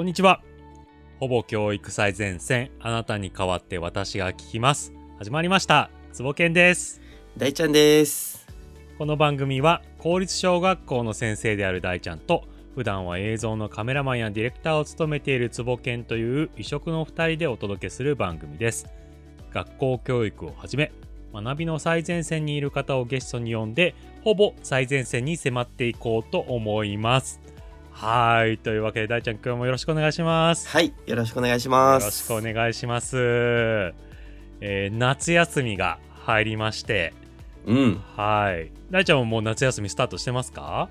こんにちは。ほぼ教育最前線、あなたに代わって私が聞きます。始まりました。つぼけんです。大ちゃんです。この番組は公立小学校の先生である大ちゃんと普段は映像のカメラマンやディレクターを務めているつぼけんという異色の2人でお届けする番組です学校教育をはじめ学びの最前線にいる方をゲストに呼んでほぼ最前線に迫っていこうと思いますはい。というわけで大ちゃん今日もよろしくお願いします。はい、よろしくお願いします。よろしくお願いします、えー夏休みが入りまして。うん。はい。大ちゃんももう夏休みスタートしてますか？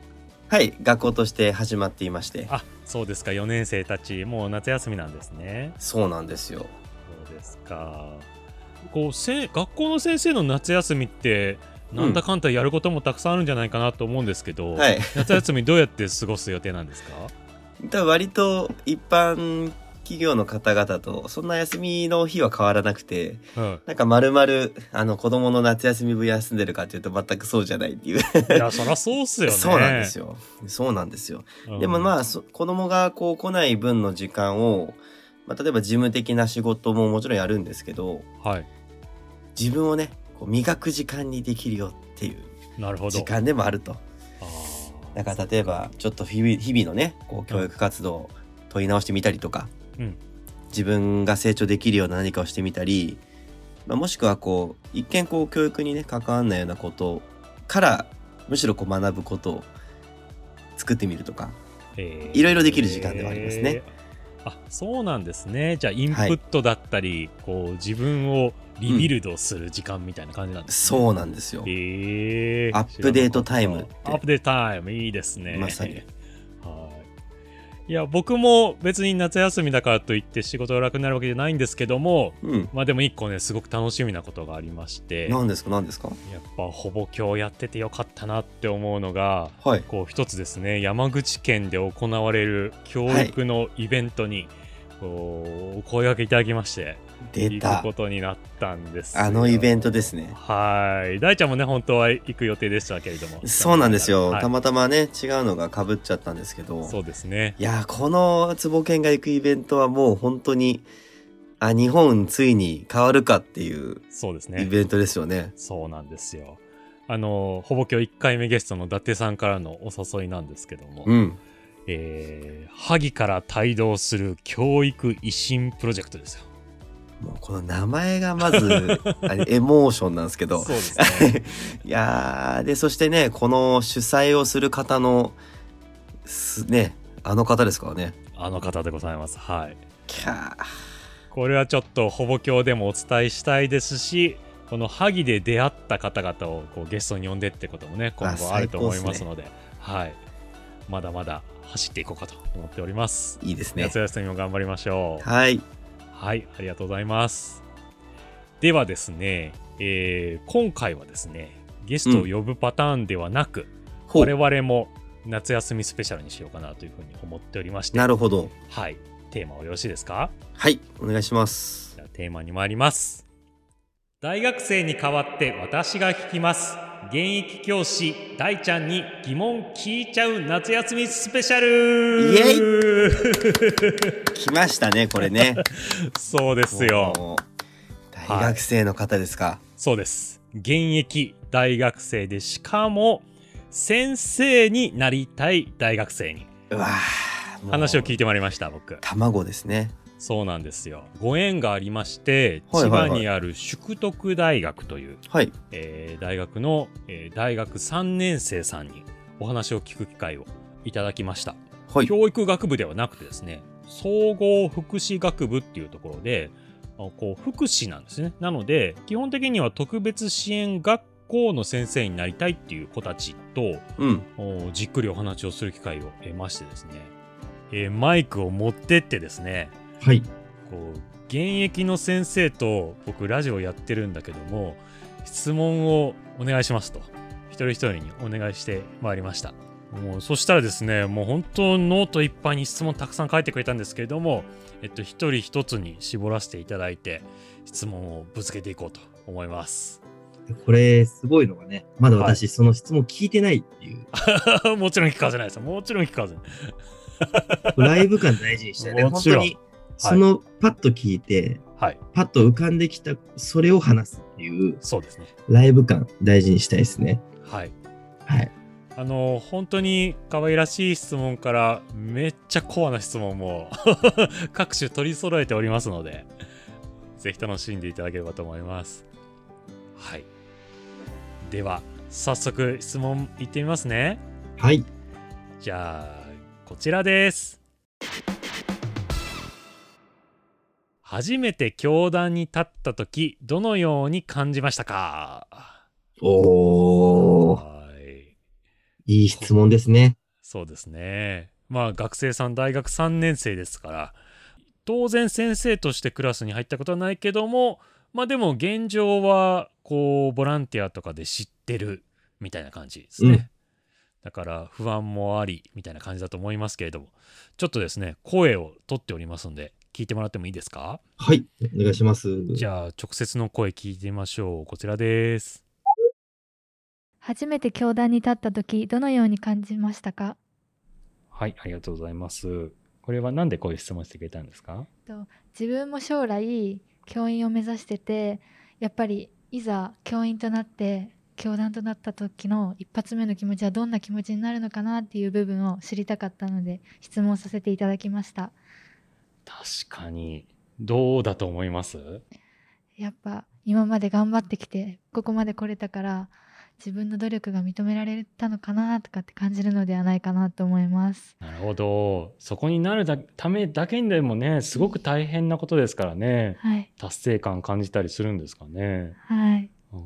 はい、学校として始まっていまして。あそうですか。4年生たちもう夏休みなんですね。そうなんですよ。そうですか。こうせ学校の先生の夏休みってなんだかんだやることもたくさんあるんじゃないかなと思うんですけど、はい。夏休みどうやって過ごす予定なんですか？多分割と一般企業の方々とそんな休みの日は変わらなくて、うんなんか丸々、あの子供の夏休み分休んでるかっていうと全くそうじゃないっていう。いやそりゃそうっすよねそうなんですよ。そうなんですよ。うんでもまあ、そ子供がこう来ない分の時間を、まあ、例えば事務的な仕事ももちろんやるんですけど、はい自分をね、こう磨く時間にできるよっていう時間でもあると。だから例えばちょっと日々日々のねこう教育活動を問い直してみたりとか、うん。自分が成長できるような何かをしてみたり、まあ、もしくはこう一見こう教育にね関わんないようなことからむしろこう学ぶことを作ってみるとかえー。いろいろできる時間ではありますね。えーあそうなんですね。じゃあインプットだったり、こう自分をリビルドする時間みたいな感じなんですね、そうなんですよ。えー。アップデートタイムアップデートタイム。いいですね。まさに。はいいや僕も別に夏休みだからといって仕事が楽になるわけじゃないんですけどもうん。まあでも一個ねすごく楽しみなことがありましてやっ何ですか？何ですか？ぱほぼ今日やっててよかったなって思うのがはい。こう一つですね山口県で行われる教育のイベントに、こうお声掛けいただきまして出た行くこ。とになったんですよあのイベントですね。はい大ちゃんもね本当は行く予定でしたけれどもそうなんですよ。はいたまたまね違うのが被っちゃったんですけど。そうですねいやーこの坪犬が行くイベントはもう本当に、あ、日本ついに変わるかっていうイそうですねベントですよね。そうなんですよあのほぼ今日1回目ゲストの伊達さんからのお誘いなんですけども、うん。えー、萩から帯同する教育維新プロジェクトですよもうこの名前がまず、あれエモーションなんですけどそう。ですね いやーで、そしてね、この主催をする方の、すね、あの方ですからね。あの方でございますはいキャー。これはちょっとほぼ今日でもお伝えしたいですしこの萩で出会った方々をこうゲストに呼んでってこともね今後あると思いますのではいまだまだ走っていこうかと思っております、いいですね夏。休みも頑張りましょうはい。はいありがとうございますではですね、えー今回はですねゲストを呼ぶパターンではなく、ほう我々も夏休みスペシャルにしようかなというふうに思っておりましてなるほど。はいテーマはよろしいですか？はい。お願いします。じゃあテーマに参ります大学生に代わって私が聞きます現役教師大ちゃんに疑問聞いちゃう夏休みスペシャルイエ 来ましたね、これね。そうですよ。大学生の方ですか？そうです現役大学生でしかも先生になりたい大学生にうわ話を聞いてまいりました僕卵ですね。そうなんですよご縁がありまして千葉にある淑徳大学というはい。えー大学の、えー大学3年生さんにお話を聞く機会をいただきました。はい。教育学部ではなくてですね、総合福祉学部っていうところで、あこう福祉なんですね。なので、基本的には特別支援学校の先生になりたいっていう子たちと、うん。おじっくりお話をする機会を得ましてですね、えーマイクを持ってってですね、はい。こう現役の先生と僕ラジオやってるんだけども質問をお願いしますと。一人一人にお願いしてまいりました。もうそしたらですねもう本当ノートいっぱいに質問たくさん書いてくれたんですけれどもえっと一人一つに絞らせていただいて質問をぶつけていこうと思います。これ、すごいのがね、まだ私、その質問聞いてないっていう。もちろん聞かせないです。もちろん聞かせない。ライブ感大事にしたいね。もちろん。本当に、そのパッと聞いて、はい。パッと浮かんできた、それを話すっていう、そうですね。ライブ感大事にしたいですね。はい。はい。あの本当に可愛らしい質問からめっちゃコアな質問も 各種取り揃えておりますのでぜひ楽しんでいただければと思いますはいでは早速質問いってみますねはい。じゃあこちらです初めて教壇に立った時どのように感じましたか？おー、はいいい質問ですね。そうですね。まあ学生さん大学3年生ですから当然先生としてクラスに入ったことはないけどもまあでも現状はこうボランティアとかで知ってるみたいな感じですね。うんだから不安もありみたいな感じだと思いますけれどもちょっとですね声を取っておりますので聞いてもらってもいいですか？はい。お願いします。じゃあ直接の声聞いてみましょうこちらです。初めて教壇に立った時どのように感じましたか？はいありがとうございます。これは何でこういう質問してくれたんですか？自分も将来教員を目指しててやっぱりいざ教員となって教団となった時の一発目の気持ちはどんな気持ちになるのかなっていう部分を知りたかったので質問させていただきました確かに。どうだと思います？やっぱ今まで頑張ってきてここまで来れたから自分の努力が認められたのかなとかって感じるのではないかなと思います。なるほど。そこになるだためだけにでもねすごく大変なことですからね。はい。達成感感じたりするんですかね。はい。うん。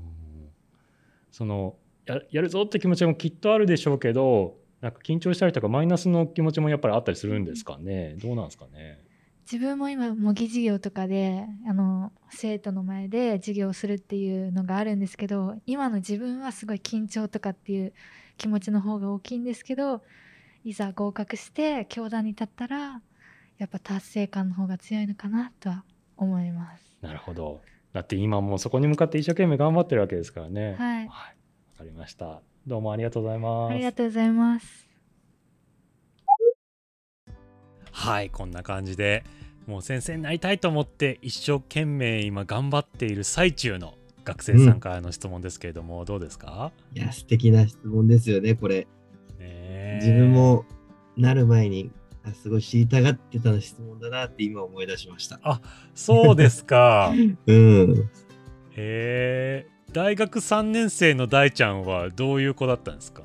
そのややるぞって気持ちもきっとあるでしょうけどなんか緊張したりとかマイナスの気持ちもやっぱりあったりするんですかね。どうなんですかね自分も今模擬授業とかであの生徒の前で授業をするっていうのがあるんですけど今の自分はすごい緊張とかっていう気持ちの方が大きいんですけどいざ合格して教壇に立ったらやっぱ達成感の方が強いのかなとは思います。なるほど。だって今もうそこに向かって一生懸命頑張ってるわけですからね。はい。わかりました。どうもありがとうございます。ありがとうございます。はいこんな感じでもう先生になりたいと思って一生懸命今頑張っている最中の学生さんからの質問ですけれども、どうですか、いや、素敵な質問ですよね、これ。ねえ自分もなる前に、あすごい知りたがってた質問だなって今思い出しました。そうですか うん。へえ大学3年生の大ちゃんはどういう子だったんですか？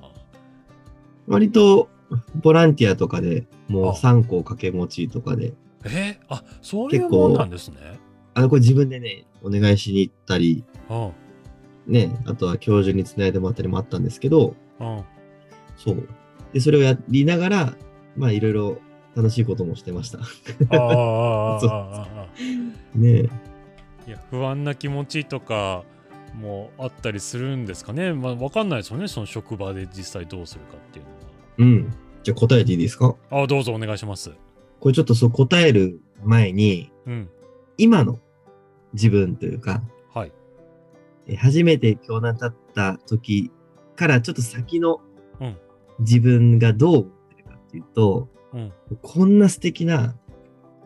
割と、ボランティアとかでもう3個掛け持ちとかで。え？ー、あそういうもんなんですね。あのこれ自分でね、お願いしに行ったり、あね、あとは教授につないでもらったりもあったんですけど、あそう。で、それをやりながら、まあいろいろ楽しいこともしてました。ああ ねいや不安な気持ちとかもあったりするんですかね、まあ、わかんないですよね、その職場で実際どうするかっていうのは。うん。じゃあ答えていいですか？はあどうぞお願いします。これちょっとそう答える前に、うん。今の自分というか、はい。え初めて教団立った時からちょっと先のうん。自分がどう思ってるかっていうと、うん。こんな素敵な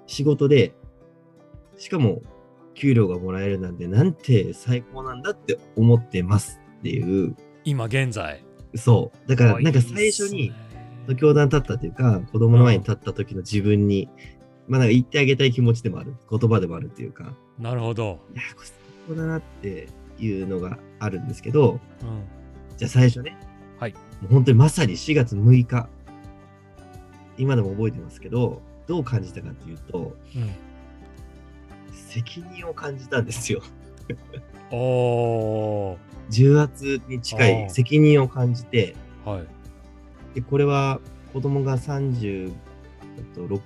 仕事で、しかも給料がもらえるなんてなんて最高なんだって思ってますっていう、今現在そう。だからあなんか最初に教団立ったというか、子供の前に立った時の自分に、まあなんか言ってあげたい気持ちでもある、言葉でもあるっていうか、なるほど、いや、これ最高だなっていうのがあるんですけど、うん、じゃあ最初ね、はい。もう本当にまさに4月6日、今でも覚えてますけど、どう感じたかっていうと、うん。責任を感じたんですよ。お重圧に近い責任を感じて、ーはい。で、これは子供が36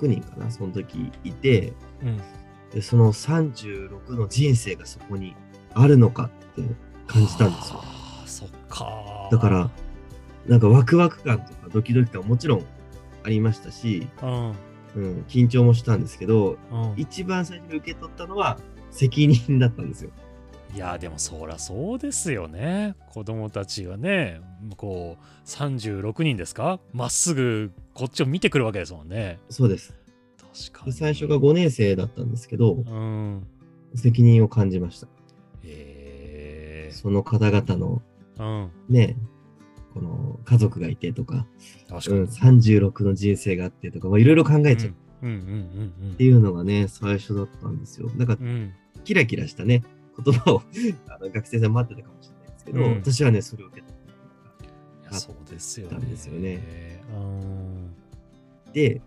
人かな、その時いて、うん。でその36の人生がそこにあるのかって感じたんですよ。そっかだから、なんかワクワク感とかドキドキ感もちろんありましたし、うん。うん、緊張もしたんですけど、うん。一番最初に受け取ったのは責任だったんですよ。いやでもそりゃそうですよね。子供たちがねこう36人ですか？まっすぐこっちを見てくるわけですもんね。そうです。確かに。で最初が5年生だったんですけど、うん。責任を感じました。え。その方々のー、うん。ね、この家族がいてとか、うん、確かに、36の人生があってとか、まあいろいろ考えちゃう。うん。うんうんっていうのがね、最初だったんですよ。なんかうんうん。キラキラしたね、言葉をあの学生さん待ってたかもしれないですけど、うん。私はね、それを受けた。そうですよね。ですよね。うん。で、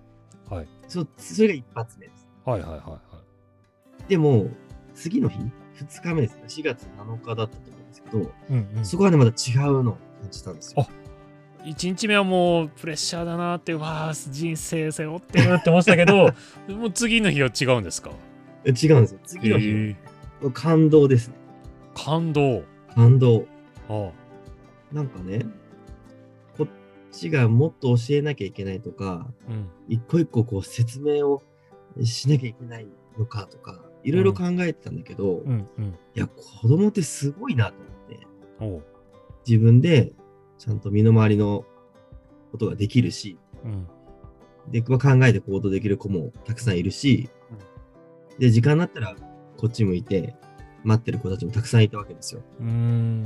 はい。そそれが一発目です。はいはいはいはでも、次の日、2日目ですね、4月7日だったと思うんですけど、い、うんうん。そこはね、また違うのを感じたんですよ。1日目はもうプレッシャーだなってわあ人生背負ってるって思ってたけど もう次の日は違うんですか？え違うんですよ。次の日、えー感動ですね。感動。感動。あなんかね、こっちがもっと教えなきゃいけないとか、うん。一個一個こう説明をしなきゃいけないのかとか、いろいろ考えてたんだけど、いうんうん。や、子供ってすごいなと思って、自分でちゃんと身の回りのことができるし、うん。で、まあ考えて行動できる子もたくさんいるし、で、時間になったらこっち向いて待ってる子たちもたくさんいたわけですよ。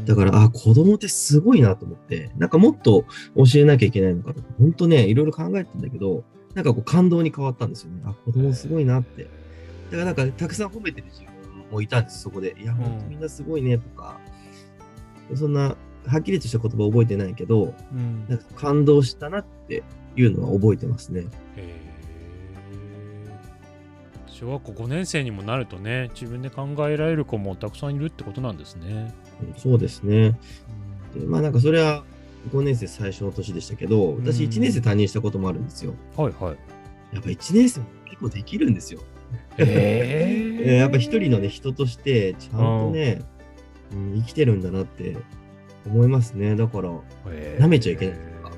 だから、あ、子供ってすごいなと思って、なんかもっと教えなきゃいけないのかとか、本当ね、いろいろ考えてたんだけど、なんかこう感動に変わったんですよね。あ、子供すごいなって。だからなんかたくさん褒めてる自分もいたんです、そこで。いや、本当みんなすごいねとか、そんなはっきりとした言葉覚えてないけど、うんなんか感動したなっていうのは覚えてますね。小学校5年生にもなるとね自分で考えられる子もたくさんいるってことなんですね。うんそうですね。うんでまあなんかそれは5年生最初の年でしたけど、私うん1年生担任したこともあるんですよ。はいはい。やっぱ1年生も結構できるんですよ。ええー やっぱ一人のね、人として、ちゃんとね、うん、生きてるんだなって思いますね。だから、舐めちゃいけないとか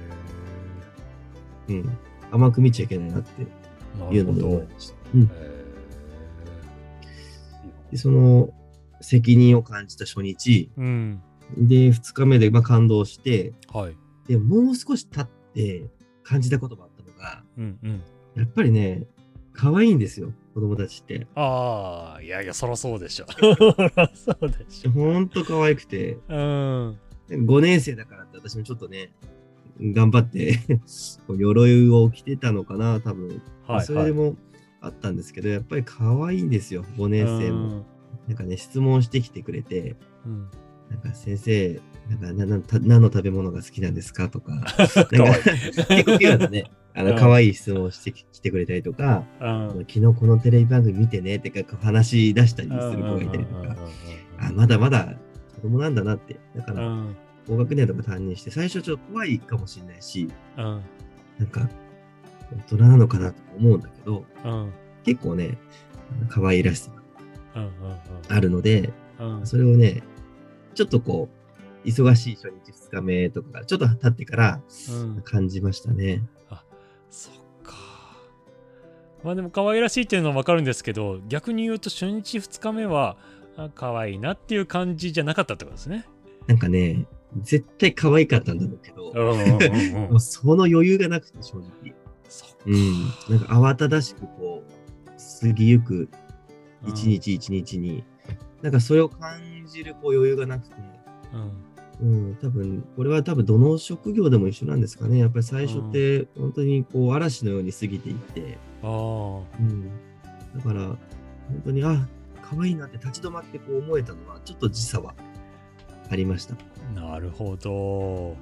うん、甘く見ちゃいけないなってないうのるほど。も思いました。うん、へでその責任を感じた初日、ーうん。で、2日目でまあ感動して、はい。で、もう少し経って感じたことがあったのが、うんうん。やっぱりね、可愛いんですよ、子供たちって。ああ、いやいや、そらそうでしょ。そうでしょ。ほんと可愛くて、うん。5年生だからって私もちょっとね、頑張って 鎧を着てたのかな、多分。はい。それでもあったんですけど、やっぱり可愛いんですよ、5年生も。なんかね、質問してきてくれて、うん。なんか先生、なんかななた何の食べ物が好きなんですかとか、なんか結構ピュアなね、あのうん可愛い質問をしてききてくれたりとか、うん。昨日このテレビ番組見てねってか話し出したりする子がいたりとか、あ、まだまだ子供なんだなって。だから、うん。高学年とか担任して、最初ちょっと怖いかもしれないし、うん。なんか、大人なのかなと思うんだけど、うん。結構ね、可愛らしさがうん。あるので、うん。それをね、ちょっとこう、忙しい初日2日目とかちょっと経ってからうん。感じましたね。そっか。まあでも可愛らしいっていうのはわかるんですけど、逆に言うと初日2日目は、あ可愛いなっていう感じじゃなかったってことですね。なんかね、絶対可愛かったんだろうけど、その余裕がなくて、正直。そっか。うん。なんか慌ただしくこう、過ぎゆくうん一。日一日に、なんかそれを感じるこう余裕がなくて、うん。うん、多分、これは多分どの職業でも一緒なんですかね。やっぱり最初って本当にこう嵐のように過ぎていって、あうん。だから、本当に、あ、可愛いなって立ち止まってこう思えたのは、ちょっと時差はありました。あ、なるほど。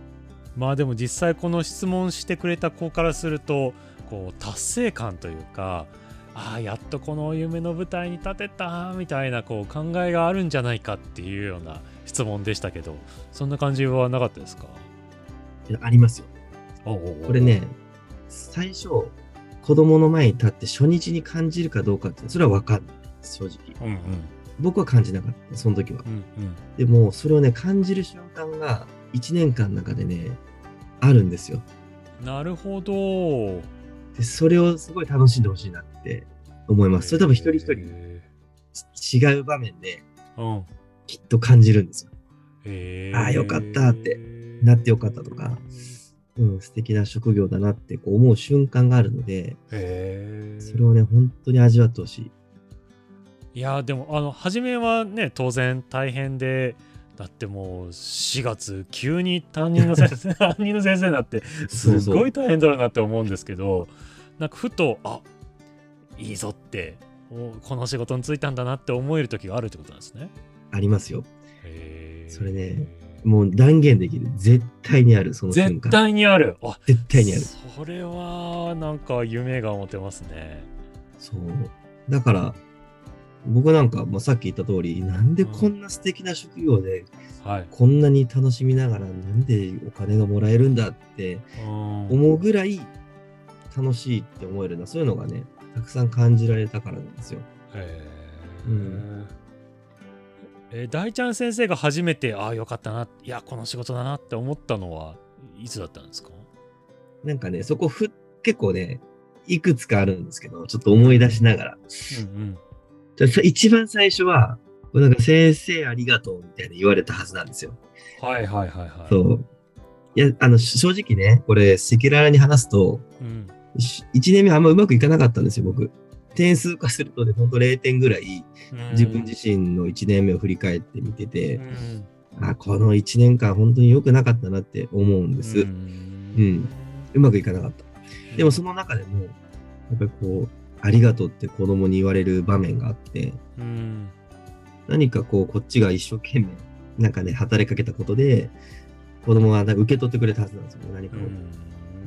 まあでも実際この質問してくれた子からすると、こう達成感というか、ああ、やっとこの夢の舞台に立てたみたいなこう考えがあるんじゃないかっていうような質問でしたけど、そんな感じはなかったですか？ありますよ。ここれ、ね、最初、子供の前に立って初日に感じるかどうかって、それは分かん正直。うんうん僕は感じなかった、その時は。うんうんでも、それをね、感じる瞬間が1年間の中でね、あるんですよ。なるほど。で、それをすごい楽しんでほしいなって思います。それ多分一人一人へ違う場面で、ーうん。きっと感じるんですよ。へあーよかったってなってよかったとかうん、素敵な職業だなってこう思う瞬間があるので。それをね、本当に味わってほしい。いやーでもあの初めはね当然大変でだってもう4月急に担任の先生 担任の先生になってすごい大変だろうなって思うんですけどなんかふとあいいぞっておこの仕事に就いたんだなって思える時があるってことなんですね。ありますよ。それねもう断言できる。絶対にある、その瞬間。絶対にあるあ絶対にある。それはなんか夢が持てますね。そう。だから、僕なんか、まあ、さっき言った通り、なんでこんな素敵な職業で、はい。こんなに楽しみながら、なんでお金がもらえるんだってうん。思うぐらい楽しいって思えるな、そういうのがね、たくさん感じられたからなんですよ。へー。うん。えー大ちゃん先生が初めてああよかったないやこの仕事だなって思ったのはいつだったんですか？なんかね、そこふ、結構ね、いくつかあるんですけど、ちょっと思い出しながら。うんじゃあさ一番最初は、なんか先生ありがとうみたいな言われたはずなんですよ。うんはいはいはいはいそう。いや、あの、し正直ね、これ、赤裸々に話すと、うんし一年目あんまうまくいかなかったんですよ、僕。点数化するとね、ほんと0点ぐらい、自分自身の1年目を振り返ってみてて、うんあ、この1年間本当に良くなかったなって思うんです。ううんまくいかなかった。でもその中でも、やっぱりこう、ありがとうって子供に言われる場面があって、うん何かこう、こっちが一生懸命、なんかね、働きかけたことで、子供はなんか受け取ってくれたはずなんですよね、何かを。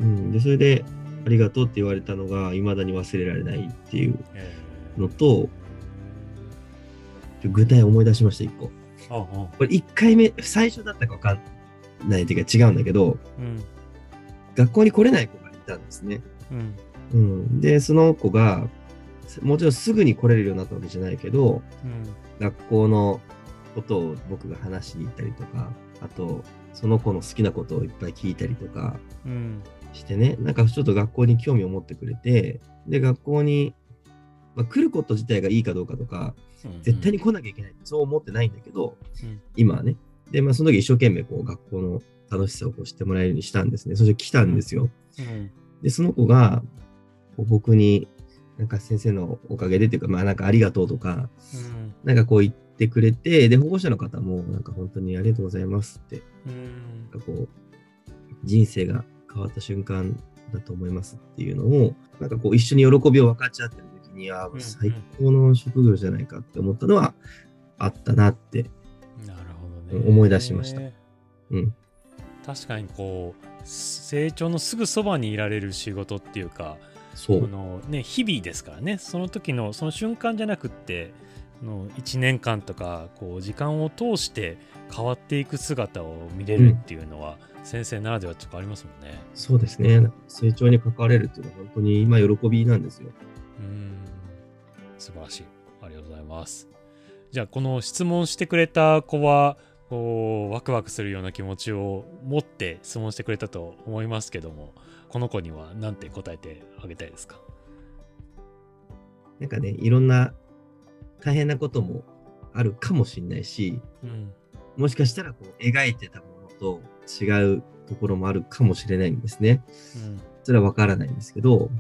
うん、で、それで、ありがとうって言われたのが、未だに忘れられないっていうえのと、具体思い出しました、一個。ああこれ1回目、最初だったかわかんないっていうか違うんだけど、うん学校に来れない子がいたんですね。うんうん、で、その子が、もちろんすぐに来れるようになったわけじゃないけど、うん。学校のことを僕が話しに行ったりとか、あと、その子の好きなことをいっぱい聞いたりとかうんしてね、なんかちょっと学校に興味を持ってくれて、で、学校に、まあ、来ること自体がいいかどうかとか、絶対に来なきゃいけないそう思ってないんだけど、うん。今はね。で、まあその時一生懸命こう学校の楽しさをこう知ってもらえるようにしたんですね。そして来たんですよ。うん。で、その子が僕になんか先生のおかげでっていうか、まあなんかありがとうとか、うん。なんかこう言ってくれて、で、保護者の方もなんか本当にありがとうございますって、うん。なんかこう、人生が変わった瞬間だと思いますっていうのを、なんかこう一緒に喜びを分かち合ってる時に、あ、最高の職業じゃないかって思ったのはあったなってなるほどね。思い出しました。うん。確かにこう成長のすぐそばにいられる仕事っていうかそのね日々ですからねその時のその瞬間じゃなくっての1年間とかこう時間を通して変わっていく姿を見れるっていうのは、先生ならではとかありますもんね。そうですね。成長に関われるっていうのは本当に今喜びなんですよ。うん素晴らしい。ありがとうございます。じゃあこの質問してくれた子はこうワクワクするような気持ちを持って質問してくれたと思いますけどもこの子には何て答えてあげたいですか？なんかね、いろんな大変なこともあるかもしれないし、うん。もしかしたらこう描いてたものと違うところもあるかもしれないんですね。うん。それはわからないんですけど、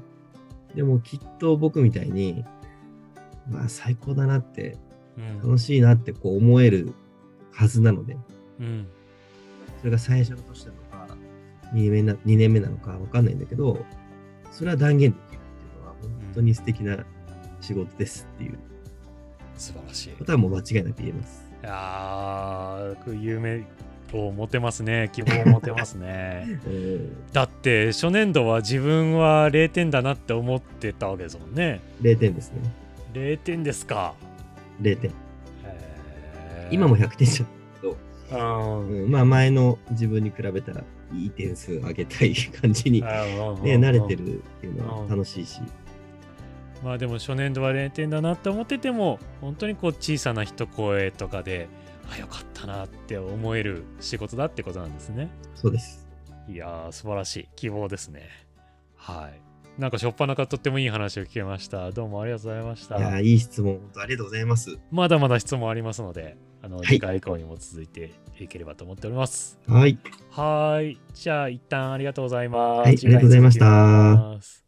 でもきっと僕みたいに、まあ最高だなって、うん。楽しいなってこう思えるはずなので、うん。それが最初の年なのか、2年目な ,2 年目なのかわかんないんだけど、それは断言できるっていうのは本当に素敵な仕事ですっていう素晴らしい。ことはもう間違いなく言えます。いやー夢を持てますね 希望を持てますねうんだって初年度は自分は0点だなって思ってたわけですもんね0点ですね。0点ですか0点。へー今も100点じゃん。うん。うん、まあ前の自分に比べたらいい点数上げたい感じに、ね、あ慣れてるっていうのは楽しいし、まあでも初年度は0点だなって思ってても本当にこう小さな一声とかであよかったなって思える仕事だってことなんですね。そうです。いやー素晴らしい希望ですね。はい。なんか初っ端からとってもいい話を聞けました。どうもありがとうございました。いやー、いい質問、本当ありがとうございます。まだまだ質問ありますのであの、い次回以降にも続いていければと思っております。はい。はーい。じゃあ、一旦ありがとうございます。はいありがとうございました